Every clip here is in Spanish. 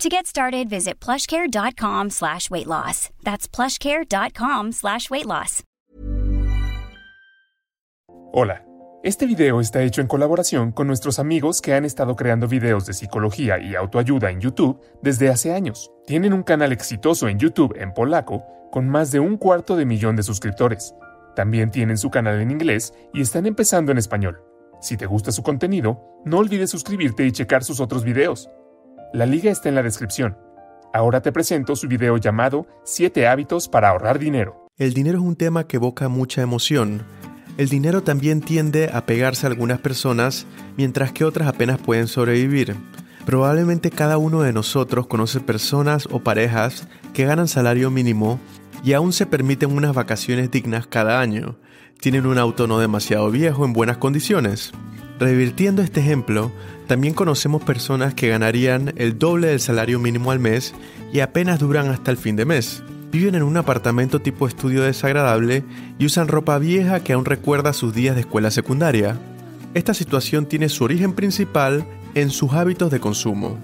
To get started, visit plushcare.com slash weight loss. That's plushcare.com slash weight loss. Hola, este video está hecho en colaboración con nuestros amigos que han estado creando videos de psicología y autoayuda en YouTube desde hace años. Tienen un canal exitoso en YouTube en polaco con más de un cuarto de millón de suscriptores. También tienen su canal en inglés y están empezando en español. Si te gusta su contenido, no olvides suscribirte y checar sus otros videos. La liga está en la descripción. Ahora te presento su video llamado 7 hábitos para ahorrar dinero. El dinero es un tema que evoca mucha emoción. El dinero también tiende a pegarse a algunas personas, mientras que otras apenas pueden sobrevivir. Probablemente cada uno de nosotros conoce personas o parejas que ganan salario mínimo y aún se permiten unas vacaciones dignas cada año. Tienen un auto no demasiado viejo en buenas condiciones. Revirtiendo este ejemplo, también conocemos personas que ganarían el doble del salario mínimo al mes y apenas duran hasta el fin de mes. Viven en un apartamento tipo estudio desagradable y usan ropa vieja que aún recuerda sus días de escuela secundaria. Esta situación tiene su origen principal en sus hábitos de consumo.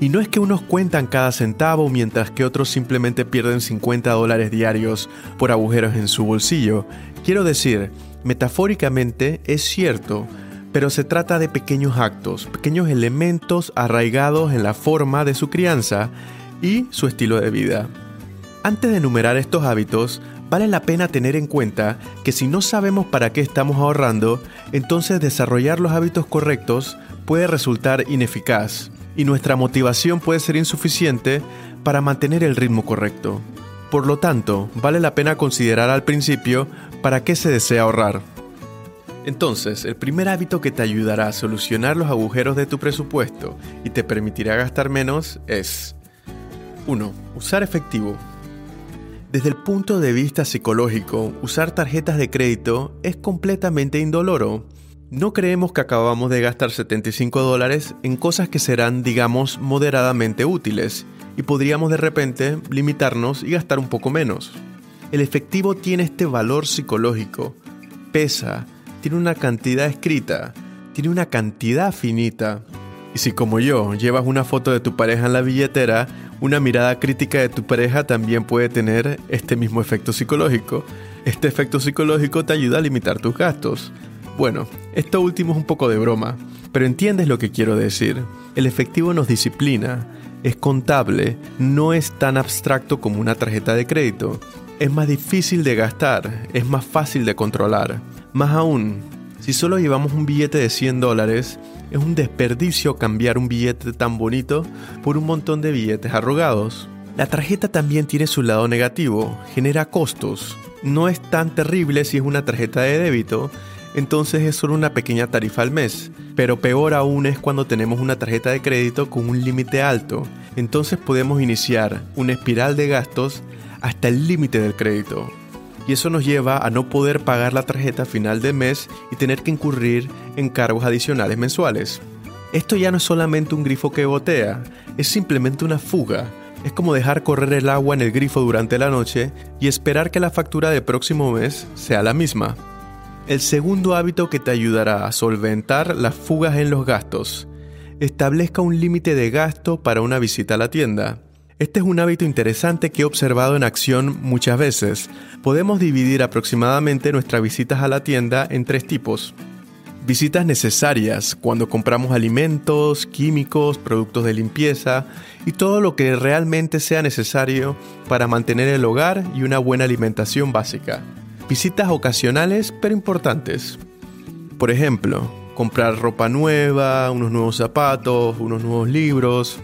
Y no es que unos cuentan cada centavo mientras que otros simplemente pierden 50 dólares diarios por agujeros en su bolsillo. Quiero decir, metafóricamente es cierto, pero se trata de pequeños actos, pequeños elementos arraigados en la forma de su crianza y su estilo de vida. Antes de enumerar estos hábitos, vale la pena tener en cuenta que si no sabemos para qué estamos ahorrando, entonces desarrollar los hábitos correctos puede resultar ineficaz y nuestra motivación puede ser insuficiente para mantener el ritmo correcto. Por lo tanto, vale la pena considerar al principio para qué se desea ahorrar. Entonces, el primer hábito que te ayudará a solucionar los agujeros de tu presupuesto y te permitirá gastar menos es 1. Usar efectivo. Desde el punto de vista psicológico, usar tarjetas de crédito es completamente indoloro. No creemos que acabamos de gastar 75 dólares en cosas que serán, digamos, moderadamente útiles, y podríamos de repente limitarnos y gastar un poco menos. El efectivo tiene este valor psicológico, pesa, tiene una cantidad escrita, tiene una cantidad finita. Y si como yo llevas una foto de tu pareja en la billetera, una mirada crítica de tu pareja también puede tener este mismo efecto psicológico. Este efecto psicológico te ayuda a limitar tus gastos. Bueno, esto último es un poco de broma, pero entiendes lo que quiero decir. El efectivo nos disciplina, es contable, no es tan abstracto como una tarjeta de crédito. Es más difícil de gastar, es más fácil de controlar. Más aún, si solo llevamos un billete de 100 dólares, es un desperdicio cambiar un billete tan bonito por un montón de billetes arrugados. La tarjeta también tiene su lado negativo, genera costos. No es tan terrible si es una tarjeta de débito, entonces es solo una pequeña tarifa al mes. Pero peor aún es cuando tenemos una tarjeta de crédito con un límite alto. Entonces podemos iniciar una espiral de gastos hasta el límite del crédito y eso nos lleva a no poder pagar la tarjeta final de mes y tener que incurrir en cargos adicionales mensuales. Esto ya no es solamente un grifo que botea, es simplemente una fuga, Es como dejar correr el agua en el grifo durante la noche y esperar que la factura del próximo mes sea la misma. El segundo hábito que te ayudará a solventar las fugas en los gastos. Establezca un límite de gasto para una visita a la tienda. Este es un hábito interesante que he observado en acción muchas veces. Podemos dividir aproximadamente nuestras visitas a la tienda en tres tipos. Visitas necesarias, cuando compramos alimentos, químicos, productos de limpieza y todo lo que realmente sea necesario para mantener el hogar y una buena alimentación básica. Visitas ocasionales pero importantes. Por ejemplo, comprar ropa nueva, unos nuevos zapatos, unos nuevos libros,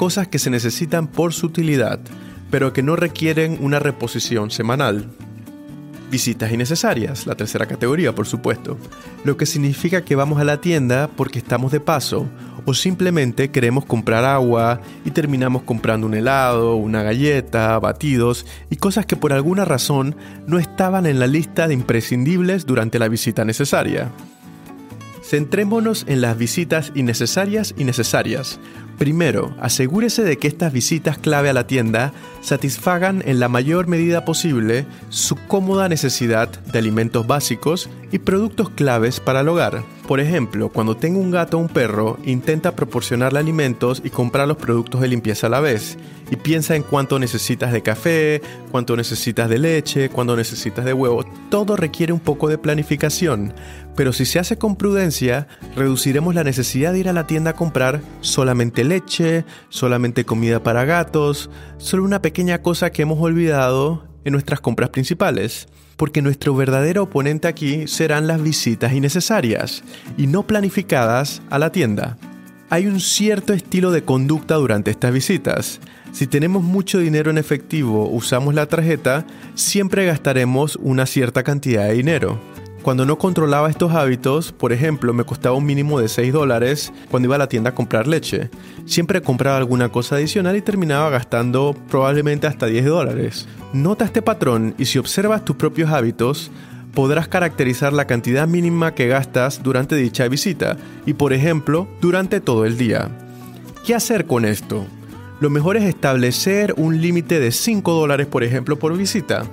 cosas que se necesitan por su utilidad, pero que no requieren una reposición semanal. Visitas innecesarias, la tercera categoría, por supuesto, lo que significa que vamos a la tienda porque estamos de paso o simplemente queremos comprar agua y terminamos comprando un helado, una galleta, batidos y cosas que por alguna razón no estaban en la lista de imprescindibles durante la visita necesaria. Centrémonos en las visitas innecesarias y necesarias, Primero, asegúrese de que estas visitas clave a la tienda satisfagan en la mayor medida posible su cómoda necesidad de alimentos básicos y productos claves para el hogar. Por ejemplo, cuando tenga un gato o un perro, intenta proporcionarle alimentos y comprar los productos de limpieza a la vez. Y piensa en cuánto necesitas de café, cuánto necesitas de leche, cuánto necesitas de huevo. Todo requiere un poco de planificación pero si se hace con prudencia, reduciremos la necesidad de ir a la tienda a comprar solamente leche, solamente comida para gatos, solo una pequeña cosa que hemos olvidado en nuestras compras principales. Porque nuestro verdadero oponente aquí serán las visitas innecesarias y no planificadas a la tienda. Hay un cierto estilo de conducta durante estas visitas. Si tenemos mucho dinero en efectivo, usamos la tarjeta, siempre gastaremos una cierta cantidad de dinero. Cuando no controlaba estos hábitos, por ejemplo, me costaba un mínimo de 6 dólares cuando iba a la tienda a comprar leche. Siempre compraba alguna cosa adicional y terminaba gastando probablemente hasta 10 dólares. Nota este patrón y si observas tus propios hábitos, podrás caracterizar la cantidad mínima que gastas durante dicha visita y, por ejemplo, durante todo el día. ¿Qué hacer con esto? Lo mejor es establecer un límite de 5 dólares, por ejemplo, por visita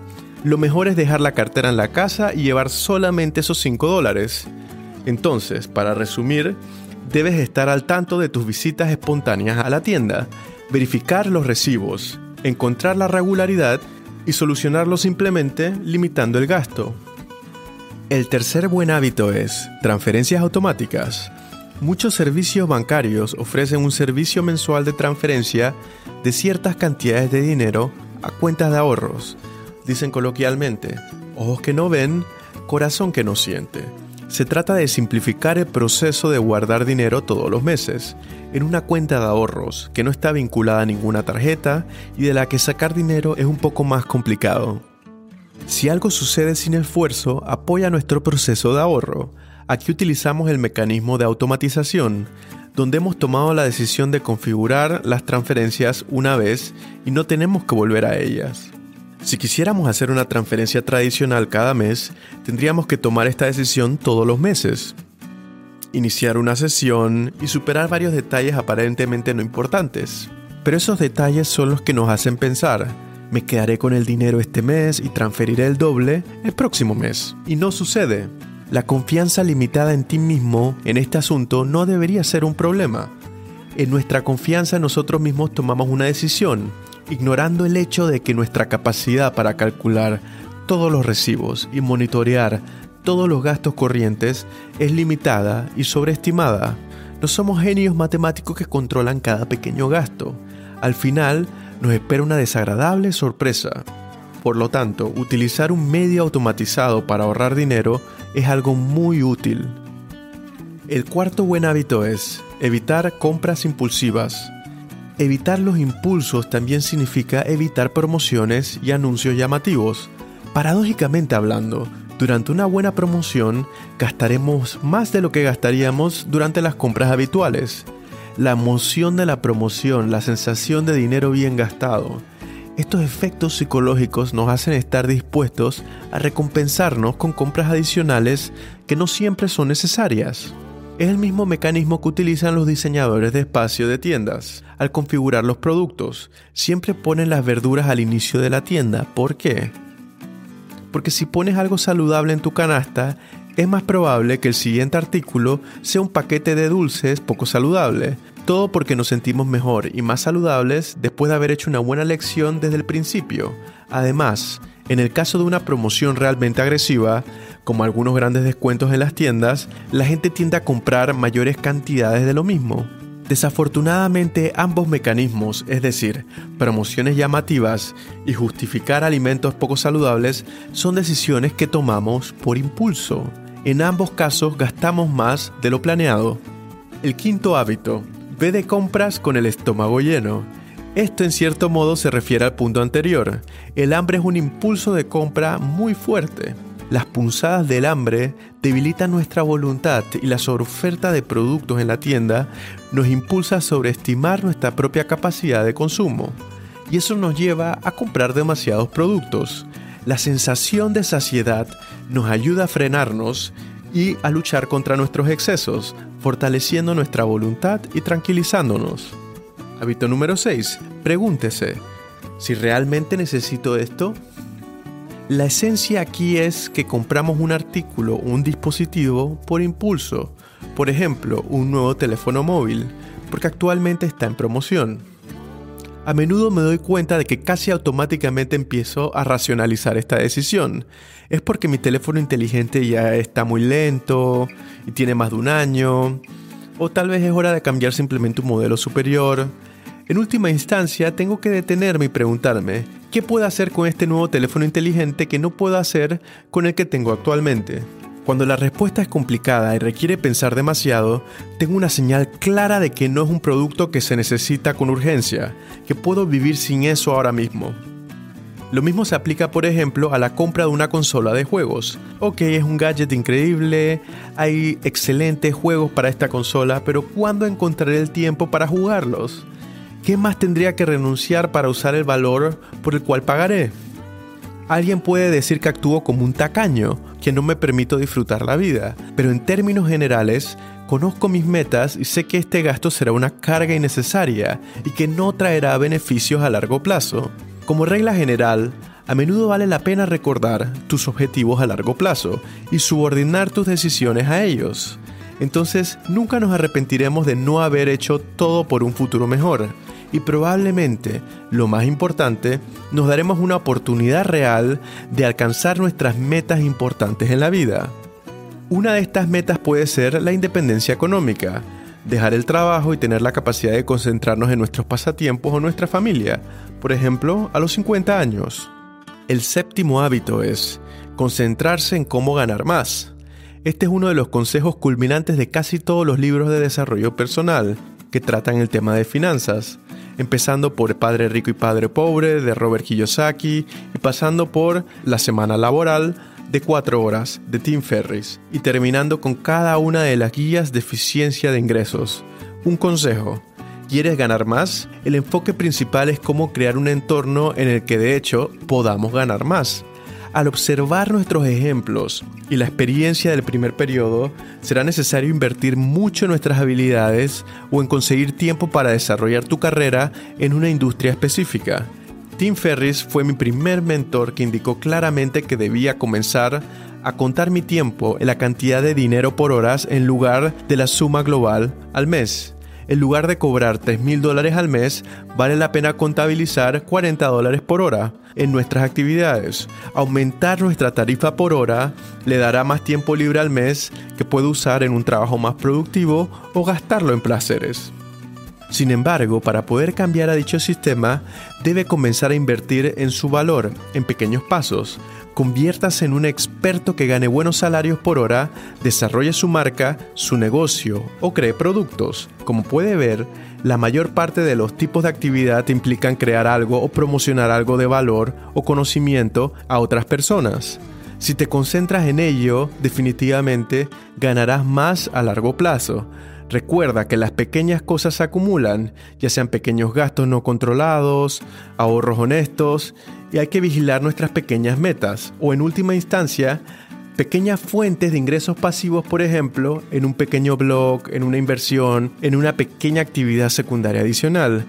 lo mejor es dejar la cartera en la casa y llevar solamente esos 5 dólares. Entonces, para resumir, debes estar al tanto de tus visitas espontáneas a la tienda, verificar los recibos, encontrar la regularidad y solucionarlo simplemente limitando el gasto. El tercer buen hábito es transferencias automáticas. Muchos servicios bancarios ofrecen un servicio mensual de transferencia de ciertas cantidades de dinero a cuentas de ahorros dicen coloquialmente, ojos que no ven, corazón que no siente. Se trata de simplificar el proceso de guardar dinero todos los meses en una cuenta de ahorros que no está vinculada a ninguna tarjeta y de la que sacar dinero es un poco más complicado. Si algo sucede sin esfuerzo, apoya nuestro proceso de ahorro. Aquí utilizamos el mecanismo de automatización, donde hemos tomado la decisión de configurar las transferencias una vez y no tenemos que volver a ellas. Si quisiéramos hacer una transferencia tradicional cada mes, tendríamos que tomar esta decisión todos los meses. Iniciar una sesión y superar varios detalles aparentemente no importantes. Pero esos detalles son los que nos hacen pensar, me quedaré con el dinero este mes y transferiré el doble el próximo mes. Y no sucede. La confianza limitada en ti mismo en este asunto no debería ser un problema. En nuestra confianza nosotros mismos tomamos una decisión ignorando el hecho de que nuestra capacidad para calcular todos los recibos y monitorear todos los gastos corrientes es limitada y sobreestimada. No somos genios matemáticos que controlan cada pequeño gasto. Al final nos espera una desagradable sorpresa. Por lo tanto, utilizar un medio automatizado para ahorrar dinero es algo muy útil. El cuarto buen hábito es evitar compras impulsivas. Evitar los impulsos también significa evitar promociones y anuncios llamativos. Paradójicamente hablando, durante una buena promoción gastaremos más de lo que gastaríamos durante las compras habituales. La emoción de la promoción, la sensación de dinero bien gastado, estos efectos psicológicos nos hacen estar dispuestos a recompensarnos con compras adicionales que no siempre son necesarias. Es el mismo mecanismo que utilizan los diseñadores de espacio de tiendas. Al configurar los productos, siempre ponen las verduras al inicio de la tienda. ¿Por qué? Porque si pones algo saludable en tu canasta, es más probable que el siguiente artículo sea un paquete de dulces poco saludable. Todo porque nos sentimos mejor y más saludables después de haber hecho una buena lección desde el principio. Además, en el caso de una promoción realmente agresiva, como algunos grandes descuentos en las tiendas, la gente tiende a comprar mayores cantidades de lo mismo. Desafortunadamente, ambos mecanismos, es decir, promociones llamativas y justificar alimentos poco saludables, son decisiones que tomamos por impulso. En ambos casos gastamos más de lo planeado. El quinto hábito, ve de compras con el estómago lleno. Esto en cierto modo se refiere al punto anterior. El hambre es un impulso de compra muy fuerte. Las punzadas del hambre debilitan nuestra voluntad y la sobreoferta de productos en la tienda nos impulsa a sobreestimar nuestra propia capacidad de consumo. Y eso nos lleva a comprar demasiados productos. La sensación de saciedad nos ayuda a frenarnos y a luchar contra nuestros excesos, fortaleciendo nuestra voluntad y tranquilizándonos. Hábito número 6. Pregúntese, ¿si realmente necesito esto? La esencia aquí es que compramos un artículo o un dispositivo por impulso, por ejemplo, un nuevo teléfono móvil, porque actualmente está en promoción. A menudo me doy cuenta de que casi automáticamente empiezo a racionalizar esta decisión. Es porque mi teléfono inteligente ya está muy lento y tiene más de un año, o tal vez es hora de cambiar simplemente un modelo superior. En última instancia, tengo que detenerme y preguntarme, ¿qué puedo hacer con este nuevo teléfono inteligente que no puedo hacer con el que tengo actualmente? Cuando la respuesta es complicada y requiere pensar demasiado, tengo una señal clara de que no es un producto que se necesita con urgencia, que puedo vivir sin eso ahora mismo. Lo mismo se aplica, por ejemplo, a la compra de una consola de juegos. Ok, es un gadget increíble, hay excelentes juegos para esta consola, pero ¿cuándo encontraré el tiempo para jugarlos? ¿qué más tendría que renunciar para usar el valor por el cual pagaré? Alguien puede decir que actúo como un tacaño, que no me permito disfrutar la vida, pero en términos generales, conozco mis metas y sé que este gasto será una carga innecesaria y que no traerá beneficios a largo plazo. Como regla general, a menudo vale la pena recordar tus objetivos a largo plazo y subordinar tus decisiones a ellos. Entonces nunca nos arrepentiremos de no haber hecho todo por un futuro mejor y probablemente, lo más importante, nos daremos una oportunidad real de alcanzar nuestras metas importantes en la vida. Una de estas metas puede ser la independencia económica, dejar el trabajo y tener la capacidad de concentrarnos en nuestros pasatiempos o nuestra familia, por ejemplo, a los 50 años. El séptimo hábito es concentrarse en cómo ganar más. Este es uno de los consejos culminantes de casi todos los libros de desarrollo personal tratan el tema de finanzas empezando por Padre Rico y Padre Pobre de Robert Kiyosaki y pasando por La Semana Laboral de 4 horas de Tim Ferris y terminando con cada una de las guías de eficiencia de ingresos. Un consejo. ¿Quieres ganar más? El enfoque principal es cómo crear un entorno en el que de hecho podamos ganar más. Al observar nuestros ejemplos y la experiencia del primer periodo, será necesario invertir mucho en nuestras habilidades o en conseguir tiempo para desarrollar tu carrera en una industria específica. Tim Ferris fue mi primer mentor que indicó claramente que debía comenzar a contar mi tiempo en la cantidad de dinero por horas en lugar de la suma global al mes en lugar de cobrar 3 mil dólares al mes, vale la pena contabilizar 40 dólares por hora en nuestras actividades. Aumentar nuestra tarifa por hora le dará más tiempo libre al mes que puede usar en un trabajo más productivo o gastarlo en placeres. Sin embargo, para poder cambiar a dicho sistema, debe comenzar a invertir en su valor en pequeños pasos, conviértase en un experto que gane buenos salarios por hora, desarrolle su marca, su negocio o cree productos. Como puede ver, la mayor parte de los tipos de actividad implican crear algo o promocionar algo de valor o conocimiento a otras personas. Si te concentras en ello, definitivamente ganarás más a largo plazo. Recuerda que las pequeñas cosas se acumulan, ya sean pequeños gastos no controlados, ahorros honestos y hay que vigilar nuestras pequeñas metas o en última instancia pequeñas fuentes de ingresos pasivos, por ejemplo, en un pequeño blog, en una inversión, en una pequeña actividad secundaria adicional.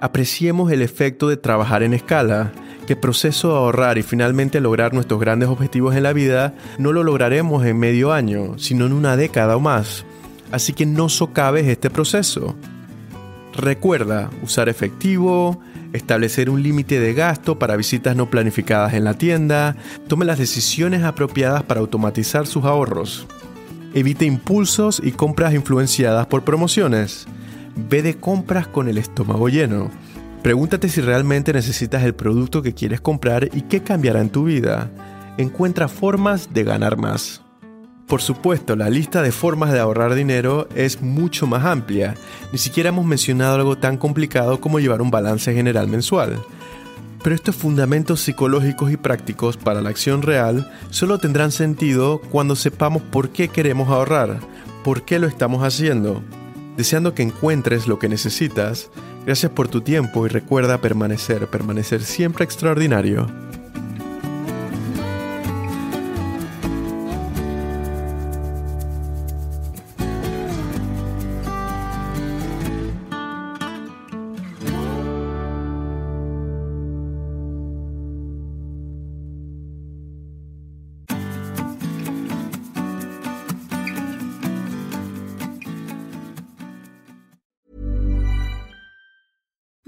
Apreciemos el efecto de trabajar en escala, que el proceso de ahorrar y finalmente lograr nuestros grandes objetivos en la vida no lo lograremos en medio año, sino en una década o más. Así que no socaves este proceso. Recuerda usar efectivo, establecer un límite de gasto para visitas no planificadas en la tienda, tome las decisiones apropiadas para automatizar sus ahorros. Evite impulsos y compras influenciadas por promociones. Ve de compras con el estómago lleno. Pregúntate si realmente necesitas el producto que quieres comprar y qué cambiará en tu vida. Encuentra formas de ganar más. Por supuesto, la lista de formas de ahorrar dinero es mucho más amplia. Ni siquiera hemos mencionado algo tan complicado como llevar un balance general mensual. Pero estos fundamentos psicológicos y prácticos para la acción real solo tendrán sentido cuando sepamos por qué queremos ahorrar, por qué lo estamos haciendo. Deseando que encuentres lo que necesitas, gracias por tu tiempo y recuerda permanecer, permanecer siempre extraordinario.